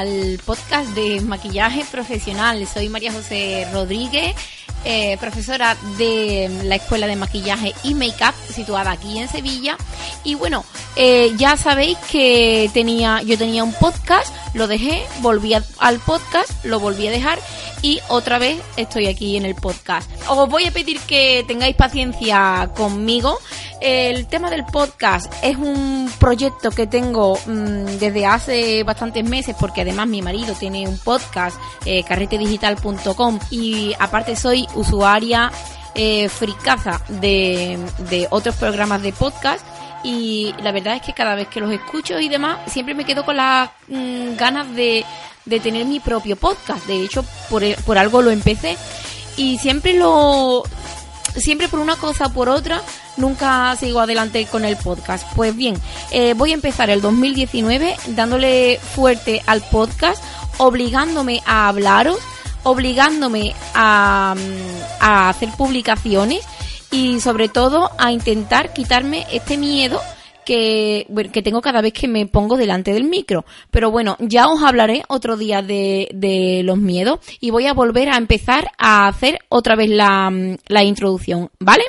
al podcast de maquillaje profesional. Soy María José Rodríguez, eh, profesora de la Escuela de Maquillaje y Makeup, situada aquí en Sevilla. Y bueno, eh, ya sabéis que tenía, yo tenía un podcast, lo dejé, volví al podcast, lo volví a dejar y otra vez estoy aquí en el podcast. Os voy a pedir que tengáis paciencia conmigo. El tema del podcast es un proyecto que tengo mm, desde hace bastantes meses porque además mi marido tiene un podcast, eh, carretedigital.com y aparte soy usuaria eh, fricaza de, de otros programas de podcast y la verdad es que cada vez que los escucho y demás siempre me quedo con las mm, ganas de, tener mi propio podcast. De hecho, por, por algo lo empecé y siempre lo siempre por una cosa o por otra nunca sigo adelante con el podcast. Pues bien, eh, voy a empezar el 2019 dándole fuerte al podcast, obligándome a hablaros, obligándome a, a hacer publicaciones y sobre todo a intentar quitarme este miedo que, que tengo cada vez que me pongo delante del micro. Pero bueno, ya os hablaré otro día de, de los miedos y voy a volver a empezar a hacer otra vez la, la introducción, ¿vale?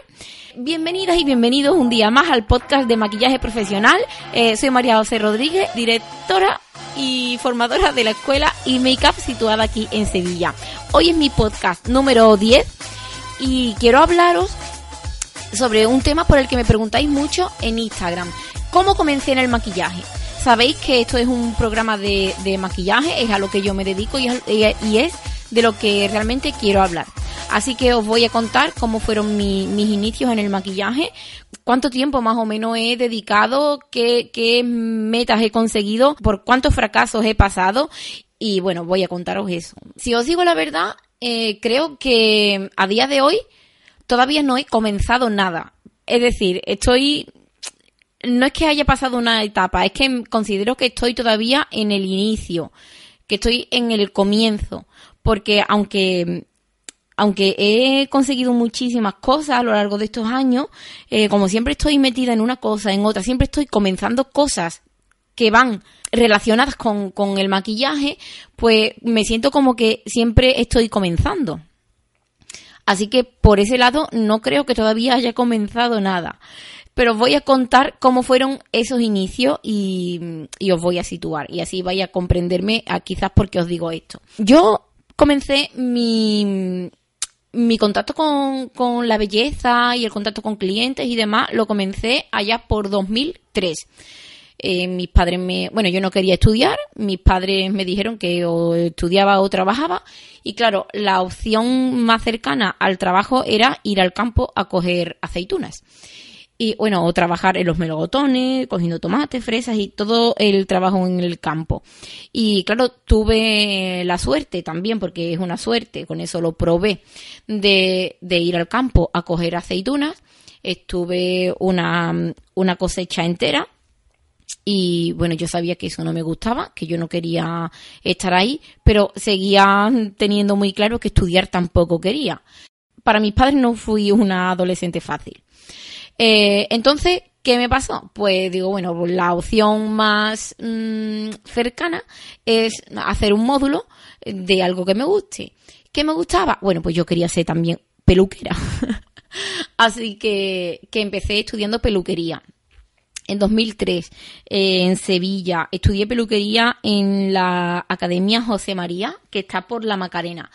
Bienvenidas y bienvenidos un día más al podcast de maquillaje profesional. Eh, soy María José Rodríguez, directora y formadora de la escuela y Makeup situada aquí en Sevilla. Hoy es mi podcast número 10 y quiero hablaros sobre un tema por el que me preguntáis mucho en Instagram. ¿Cómo comencé en el maquillaje? Sabéis que esto es un programa de, maquillaje, es a lo que yo me dedico y, es de lo que realmente quiero hablar. Así que os voy a contar cómo fueron mis inicios en el maquillaje, cuánto tiempo más o menos he dedicado, qué, qué metas he conseguido, por cuántos fracasos he pasado y bueno, voy a contaros eso. Si os digo la verdad, eh, creo que a día de hoy todavía no he comenzado nada. Es decir, estoy no es que haya pasado una etapa, es que considero que estoy todavía en el inicio, que estoy en el comienzo, porque aunque aunque he conseguido muchísimas cosas a lo largo de estos años, eh, como siempre estoy metida en una cosa, en otra, siempre estoy comenzando cosas que van relacionadas con, con el maquillaje, pues me siento como que siempre estoy comenzando. Así que por ese lado no creo que todavía haya comenzado nada. Pero voy a contar cómo fueron esos inicios y, os voy a situar. Y así vaya a comprenderme a quizás porque os digo esto. Yo comencé mi, mi contacto con, con, la belleza y el contacto con clientes y demás lo comencé allá por 2003. Eh, mis padres me, bueno, yo no quería estudiar, mis padres me dijeron que o estudiaba o trabajaba y claro, la opción más cercana al trabajo era ir al campo a coger aceitunas. Y bueno, o trabajar en los melocotones, cogiendo tomates, fresas y todo el trabajo en el campo. Y claro, tuve la suerte también, porque es una suerte, con eso lo probé, de, de ir al campo a coger aceitunas. Estuve una, una cosecha entera y bueno, yo sabía que eso no me gustaba, que yo no quería estar ahí, pero seguía teniendo muy claro que estudiar tampoco quería. Para mis padres no fui una adolescente fácil. Eh, entonces, ¿qué me pasó? Pues digo, bueno, la opción más mm, cercana es hacer un módulo de algo que me guste. ¿Qué me gustaba? Bueno, pues yo quería ser también peluquera. Así que, que empecé estudiando peluquería en 2003 eh, en Sevilla. Estudié peluquería en la Academia José María, que está por la Macarena.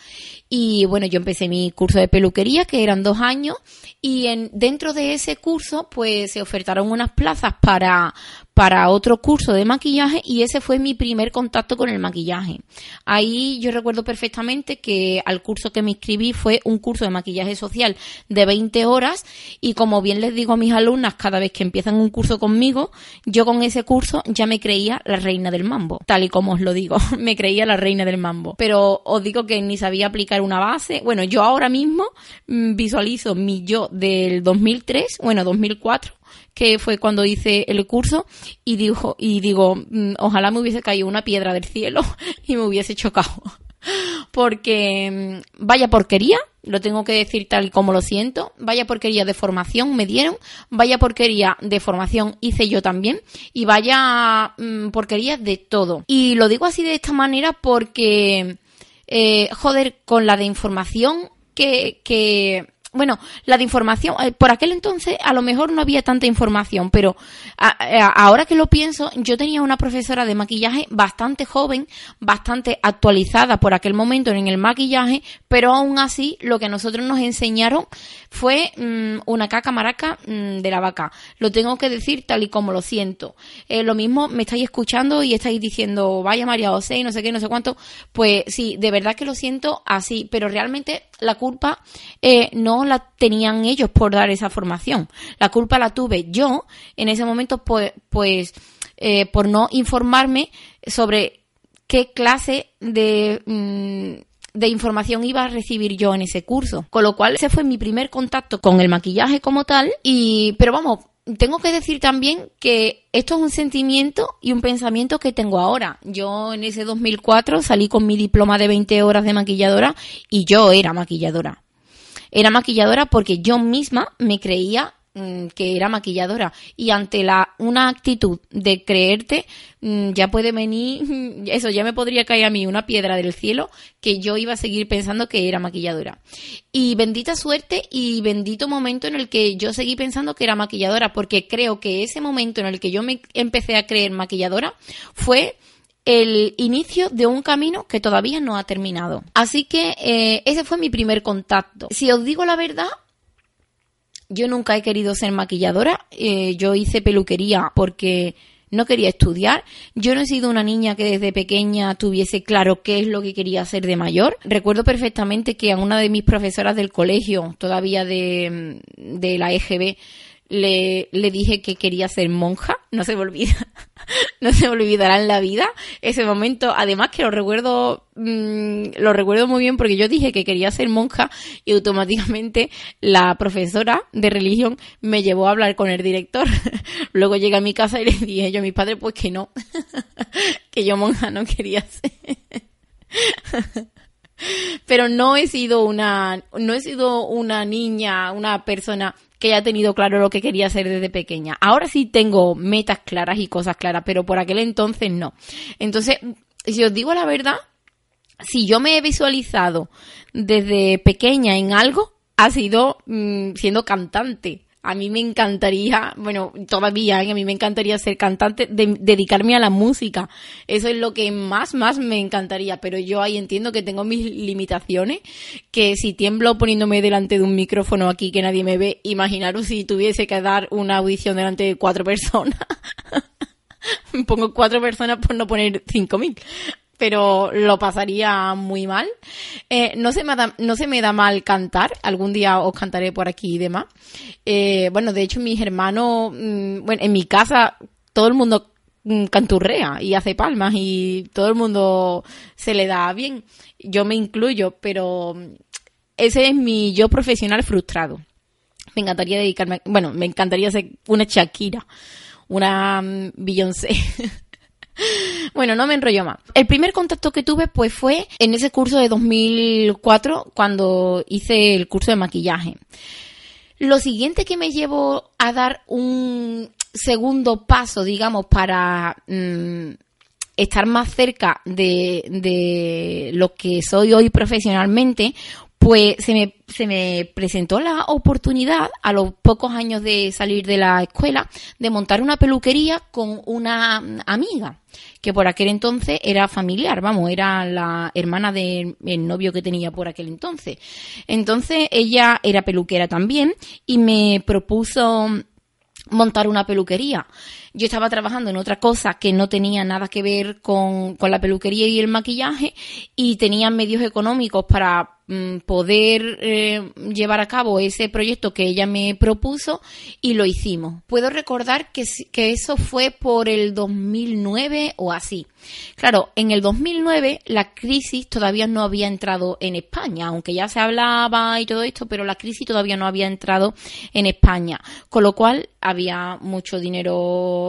Y bueno, yo empecé mi curso de peluquería, que eran dos años, y en, dentro de ese curso, pues se ofertaron unas plazas para, para otro curso de maquillaje y ese fue mi primer contacto con el maquillaje. Ahí yo recuerdo perfectamente que al curso que me inscribí fue un curso de maquillaje social de 20 horas y como bien les digo a mis alumnas cada vez que empiezan un curso conmigo, yo con ese curso ya me creía la reina del mambo, tal y como os lo digo, me creía la reina del mambo. Pero os digo que ni sabía aplicar una base. Bueno, yo ahora mismo mm, visualizo mi yo del 2003, bueno, 2004 que fue cuando hice el curso y dijo y digo, mm, ojalá me hubiese caído una piedra del cielo y me hubiese chocado. Porque mm, vaya porquería lo tengo que decir tal como lo siento, vaya porquería de formación me dieron, vaya porquería de formación hice yo también y vaya mm, porquería de todo. Y lo digo así de esta manera porque, eh, joder, con la de información que, que bueno, la de información, eh, por aquel entonces a lo mejor no había tanta información, pero ahora que lo pienso, yo tenía una profesora de maquillaje bastante joven, bastante actualizada por aquel momento en el maquillaje, pero aún así lo que nosotros nos enseñaron fue mm, una caca maraca mm, de la vaca. Lo tengo que decir tal y como lo siento. Eh, lo mismo me estáis escuchando y estáis diciendo, vaya María José, no sé qué, no sé cuánto. Pues sí, de verdad que lo siento así, pero realmente la culpa eh, no la tenían ellos por dar esa formación. La culpa la tuve yo en ese momento, pues, pues eh, por no informarme sobre qué clase de, mm, de información iba a recibir yo en ese curso. Con lo cual, ese fue mi primer contacto con el maquillaje como tal. Y, pero vamos, tengo que decir también que esto es un sentimiento y un pensamiento que tengo ahora. Yo en ese 2004 salí con mi diploma de 20 horas de maquilladora y yo era maquilladora. Era maquilladora porque yo misma me creía Mm, que era maquilladora. Y ante la una actitud de creerte mm, ya puede venir eso ya me podría caer a mí una piedra del cielo que yo iba a seguir pensando que era maquilladora. Y bendita suerte y bendito momento en el que yo seguí pensando que era maquilladora porque creo que ese momento en el que yo me empecé a creer maquilladora fue el inicio de un camino que todavía no ha terminado. Así que eh, ese fue mi primer contacto. Si os digo la verdad, yo nunca he querido ser maquilladora. Eh, yo hice peluquería porque no quería estudiar. Yo no he sido una niña que desde pequeña tuviese claro qué es lo que quería hacer de mayor. Recuerdo perfectamente que a una de mis profesoras del colegio, todavía de, de la EGB, le, le dije que quería ser monja, no se me olvida, no se me olvidará en la vida ese momento, además que lo recuerdo, mm, lo recuerdo muy bien porque yo dije que quería ser monja y automáticamente la profesora de religión me llevó a hablar con el director. Luego llegué a mi casa y le dije yo a mis padres pues que no, que yo monja no quería ser. Pero no he sido una, no he sido una niña, una persona que haya tenido claro lo que quería hacer desde pequeña. Ahora sí tengo metas claras y cosas claras, pero por aquel entonces no. Entonces, si os digo la verdad, si yo me he visualizado desde pequeña en algo, ha sido mm, siendo cantante a mí me encantaría, bueno, todavía, ¿eh? a mí me encantaría ser cantante, dedicarme a la música. Eso es lo que más, más me encantaría. Pero yo ahí entiendo que tengo mis limitaciones, que si tiemblo poniéndome delante de un micrófono aquí que nadie me ve, imaginaros si tuviese que dar una audición delante de cuatro personas. Pongo cuatro personas por no poner cinco mil pero lo pasaría muy mal. Eh, no, se me da, no se me da mal cantar, algún día os cantaré por aquí y demás. Eh, bueno, de hecho mis hermanos, mm, bueno, en mi casa todo el mundo mm, canturrea y hace palmas y todo el mundo se le da bien. Yo me incluyo, pero ese es mi yo profesional frustrado. Me encantaría dedicarme, bueno, me encantaría ser una Shakira, una mm, Beyoncé. Bueno, no me enrollo más. El primer contacto que tuve pues fue en ese curso de 2004 cuando hice el curso de maquillaje. Lo siguiente que me llevó a dar un segundo paso, digamos, para mm, estar más cerca de, de lo que soy hoy profesionalmente, pues se me, se me presentó la oportunidad a los pocos años de salir de la escuela de montar una peluquería con una amiga que por aquel entonces era familiar, vamos, era la hermana del novio que tenía por aquel entonces. Entonces ella era peluquera también y me propuso montar una peluquería. Yo estaba trabajando en otra cosa que no tenía nada que ver con, con la peluquería y el maquillaje y tenía medios económicos para Mm, poder eh, llevar a cabo ese proyecto que ella me propuso y lo hicimos. Puedo recordar que, que eso fue por el 2009 o así. Claro, en el 2009 la crisis todavía no había entrado en España, aunque ya se hablaba y todo esto, pero la crisis todavía no había entrado en España, con lo cual había mucho dinero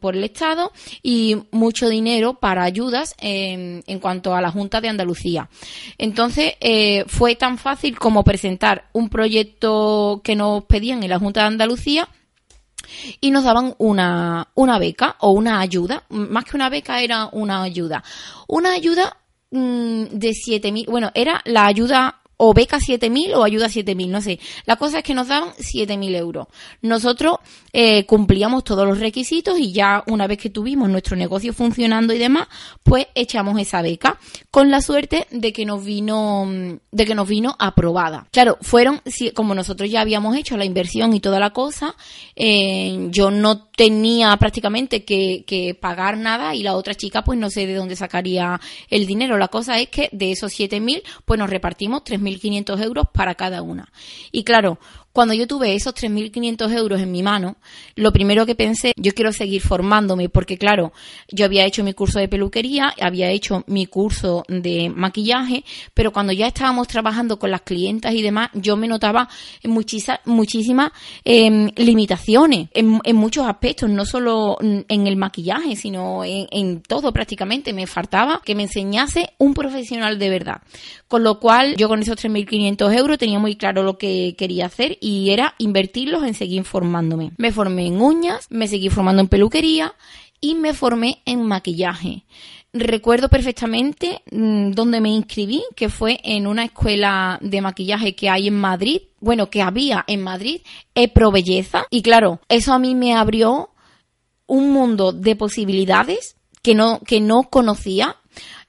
por el Estado y mucho dinero para ayudas en, cuanto a la Junta de Andalucía. Entonces, eh, fue tan fácil como presentar un proyecto que nos pedían en la Junta de Andalucía y nos daban una, una beca o una ayuda. Más que una beca era una ayuda. Una ayuda mm, de 7.000, bueno, era la ayuda o beca 7.000 o ayuda 7.000, no sé. La cosa es que nos daban 7.000 euros. Nosotros eh, cumplíamos todos los requisitos y ya una vez que tuvimos nuestro negocio funcionando y demás, pues echamos esa beca con la suerte de que nos vino de que nos vino aprobada. Claro, fueron como nosotros ya habíamos hecho la inversión y toda la cosa, eh, yo no tenía prácticamente que, que pagar nada y la otra chica pues no sé de dónde sacaría el dinero. La cosa es que de esos 7.000 pues nos repartimos 3.000 1.500 euros para cada una. Y claro, cuando yo tuve esos 3.500 euros en mi mano, lo primero que pensé, yo quiero seguir formándome, porque claro, yo había hecho mi curso de peluquería, había hecho mi curso de maquillaje, pero cuando ya estábamos trabajando con las clientas y demás, yo me notaba muchísimas muchísimas em, limitaciones en, muchos aspectos, no solo en el maquillaje, sino en, todo prácticamente. Me faltaba que me enseñase un profesional de verdad. Con lo cual, yo con esos 3.500 euros tenía muy claro lo que quería hacer y era invertirlos en seguir formándome. Me formé en uñas, me seguí formando en peluquería y me formé en maquillaje. Recuerdo perfectamente mm, donde me inscribí, que fue en una escuela de maquillaje que hay en Madrid, bueno, que había en Madrid, Epro Belleza. Y claro, eso a mí me abrió un mundo de posibilidades que no, que no conocía.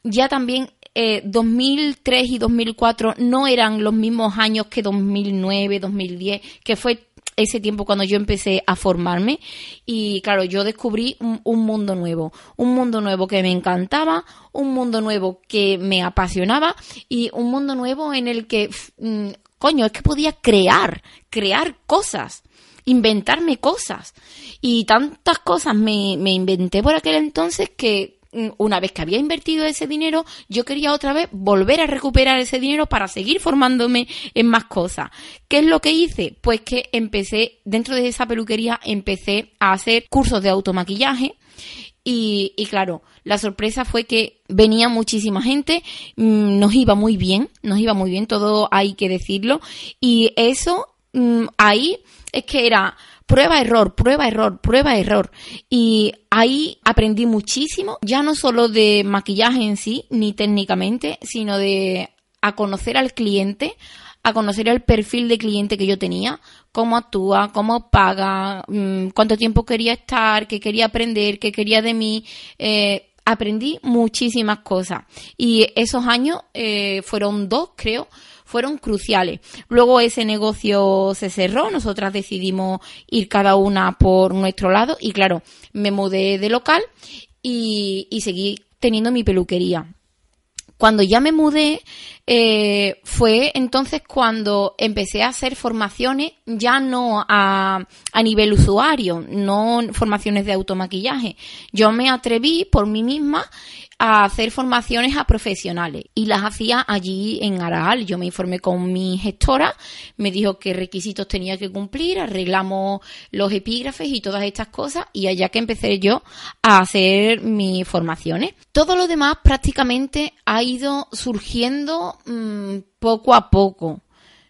Ya también 2003 eh, y 2004 no eran los mismos años que 2009, 2010, que fue ese tiempo cuando yo empecé a formarme y claro, yo descubrí un, mundo nuevo, un mundo nuevo que me encantaba, un mundo nuevo que me apasionaba y un mundo nuevo en el que, mm, coño, es que podía crear, crear cosas inventarme cosas. Y tantas cosas me, me inventé por aquel entonces que una vez que había invertido ese dinero, yo quería otra vez volver a recuperar ese dinero para seguir formándome en más cosas. ¿Qué es lo que hice? Pues que empecé, dentro de esa peluquería, empecé a hacer cursos de automaquillaje. Y, y claro, la sorpresa fue que venía muchísima gente, mm, nos iba muy bien, nos iba muy bien, todo hay que decirlo. Y eso, mm, ahí es que era prueba, error, prueba, error, prueba, error. Y ahí aprendí muchísimo, ya no solo de maquillaje en sí, ni técnicamente, sino de a conocer al cliente, a conocer el perfil de cliente que yo tenía, cómo actúa, cómo paga, mm, cuánto tiempo quería estar, qué quería aprender, qué quería de mí. Eh, aprendí muchísimas cosas. Y esos años eh, fueron dos, creo, fueron cruciales. Luego ese negocio se cerró, nosotras decidimos ir cada una por nuestro lado y claro, me mudé de local y, seguí teniendo mi peluquería. Cuando ya me mudé, eh, fue entonces cuando empecé a hacer formaciones, ya no a, a, nivel usuario, no formaciones de automaquillaje. Yo me atreví por mí misma a hacer formaciones a profesionales y las hacía allí en Araal. Yo me informé con mi gestora, me dijo qué requisitos tenía que cumplir, arreglamos los epígrafes y todas estas cosas y allá que empecé yo a hacer mis formaciones. Todo lo demás prácticamente ha ido surgiendo mm, poco a poco.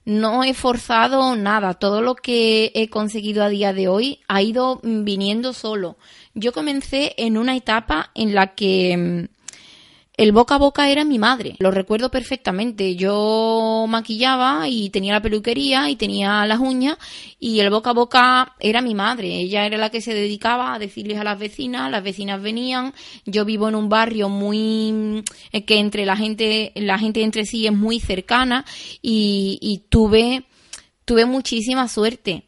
No he forzado nada, todo lo que he conseguido a día de hoy ha ido viniendo solo. Yo comencé en una etapa en la que mm, el boca a boca era mi madre, lo recuerdo perfectamente. Yo maquillaba y tenía la peluquería y tenía las uñas y el boca a boca era mi madre. Ella era la que se dedicaba a decirles a las vecinas, las vecinas venían. Yo vivo en un barrio muy eh, que entre la gente, la gente entre sí es muy cercana y, y tuve, tuve muchísima suerte.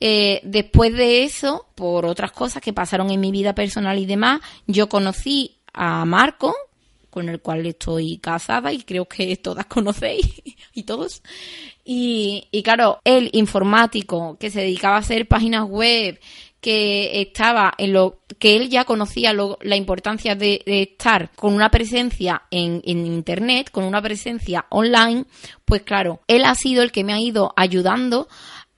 Eh, después de eso, por otras cosas que pasaron en mi vida personal y demás, yo conocí a Marco, con el cual estoy casada y creo que todas conocéis y todos. Y, claro, el informático que se dedicaba a hacer páginas web, que estaba en lo que él ya conocía la importancia de, estar con una presencia en, en, internet, con una presencia online, pues claro, él ha sido el que me ha ido ayudando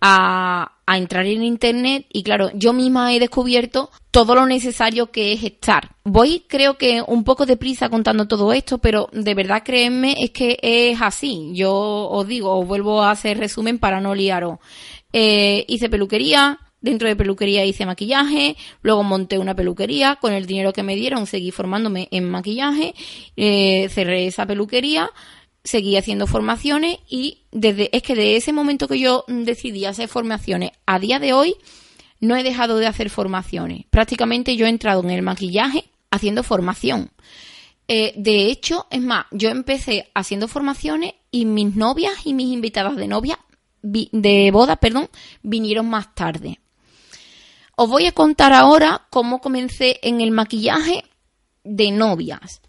a, a entrar en internet y claro, yo misma he descubierto todo lo necesario que es estar. Voy creo que un poco deprisa contando todo esto, pero de verdad créanme es que es así. Yo os digo, os vuelvo a hacer resumen para no liaros. Eh, hice peluquería, dentro de peluquería hice maquillaje, luego monté una peluquería, con el dinero que me dieron seguí formándome en maquillaje, eh, cerré esa peluquería, seguí haciendo formaciones y desde es que de ese momento que yo decidí hacer formaciones a día de hoy no he dejado de hacer formaciones. Prácticamente yo he entrado en el maquillaje haciendo formación. Eh, de hecho, es más, yo empecé haciendo formaciones y mis novias y mis invitadas de novia de boda, perdón, vinieron más tarde. Os voy a contar ahora cómo comencé en el maquillaje de novias.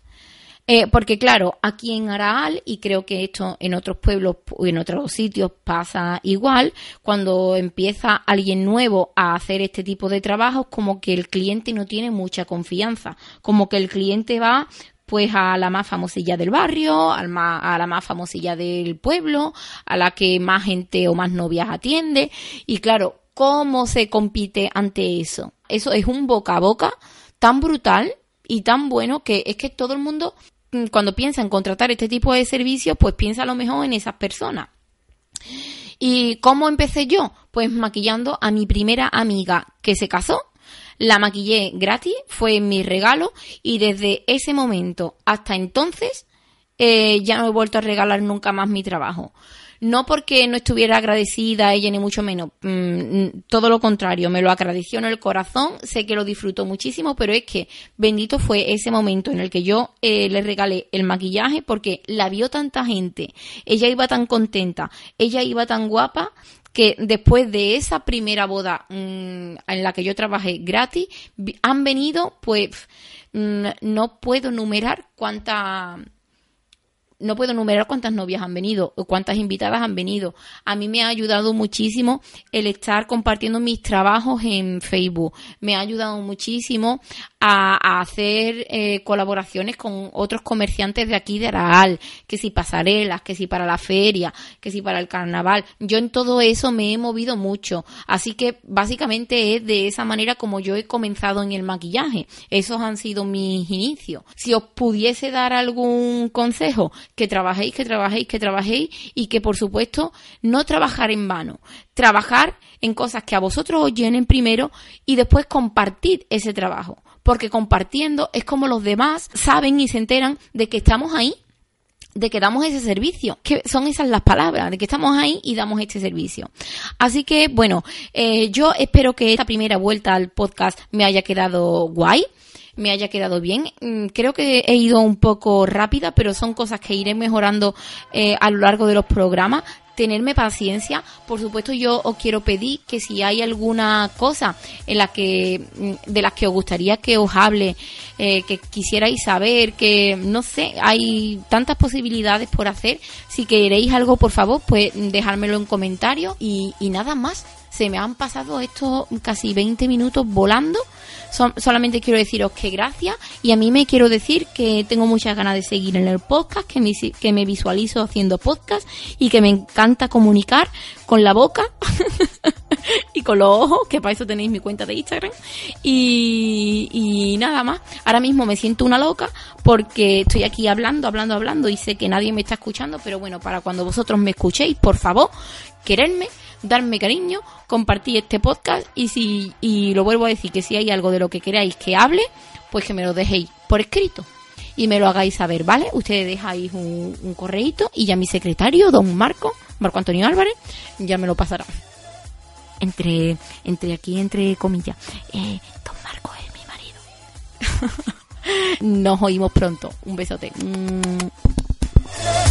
Eh, porque claro, aquí en Araal, y creo que esto en otros pueblos o en otros sitios pasa igual, cuando empieza alguien nuevo a hacer este tipo de trabajos, como que el cliente no tiene mucha confianza, como que el cliente va pues a la más famosilla del barrio, a la más famosilla del pueblo, a la que más gente o más novias atiende. Y claro, ¿cómo se compite ante eso? Eso es un boca a boca tan brutal y tan bueno que es que todo el mundo cuando piensa en contratar este tipo de servicios, pues piensa a lo mejor en esas personas. ¿Y cómo empecé yo? Pues maquillando a mi primera amiga que se casó. La maquillé gratis, fue mi regalo y desde ese momento hasta entonces eh, ya no he vuelto a regalar nunca más mi trabajo no porque no estuviera agradecida a ella ni mucho menos, mm, todo lo contrario, me lo agradeció en el corazón, sé que lo disfrutó muchísimo, pero es que bendito fue ese momento en el que yo eh, le regalé el maquillaje porque la vio tanta gente, ella iba tan contenta, ella iba tan guapa que después de esa primera boda mm, en la que yo trabajé gratis, han venido, pues, mm, no puedo numerar cuántas no puedo enumerar cuántas novias han venido o cuántas invitadas han venido. A mí me ha ayudado muchísimo el estar compartiendo mis trabajos en Facebook. Me ha ayudado muchísimo a, hacer eh, colaboraciones con otros comerciantes de aquí de Araal, que si pasarelas, que si para la feria, que si para el carnaval. Yo en todo eso me he movido mucho. Así que básicamente es de esa manera como yo he comenzado en el maquillaje. Esos han sido mis inicios. Si os pudiese dar algún consejo, que trabajéis, que trabajéis, que trabajéis y que por supuesto no trabajar en vano, trabajar en cosas que a vosotros os llenen primero y después compartir ese trabajo, porque compartiendo es como los demás saben y se enteran de que estamos ahí de que damos ese servicio, que son esas las palabras, de que estamos ahí y damos este servicio. Así que, bueno, eh, yo espero que esta primera vuelta al podcast me haya quedado guay me haya quedado bien. Mm, creo que he ido un poco rápida, pero son cosas que iré mejorando eh, a lo largo de los programas tenerme paciencia. Por supuesto, yo os quiero pedir que si hay alguna cosa en la que mm, de las que os gustaría que os hable, eh, que quisierais saber, que no sé, hay tantas posibilidades por hacer. Si queréis algo, por favor, pues dejármelo en comentarios y, y nada más. Se me han pasado estos casi 20 minutos volando solamente quiero deciros que gracias y a mí me quiero decir que tengo muchas ganas de seguir en el podcast, que me, que me visualizo haciendo podcast y que me encanta comunicar con la boca y con los ojos, que para eso tenéis mi cuenta de Instagram. Y, y nada más, ahora mismo me siento una loca porque estoy aquí hablando, hablando, hablando y sé que nadie me está escuchando, pero bueno, para cuando vosotros me escuchéis, por favor, quererme darme cariño, compartir este podcast y si y lo vuelvo a decir que si hay algo de lo que queráis que hable, pues que me lo dejéis por escrito y me lo hagáis saber, ¿vale? Ustedes dejáis un, un correíto y ya mi secretario, don Marco, Marco Antonio Álvarez, ya me lo pasará. Entre, entre aquí, entre comillas, eh, don Marco es mi marido. Nos oímos pronto. Un besote. Mm.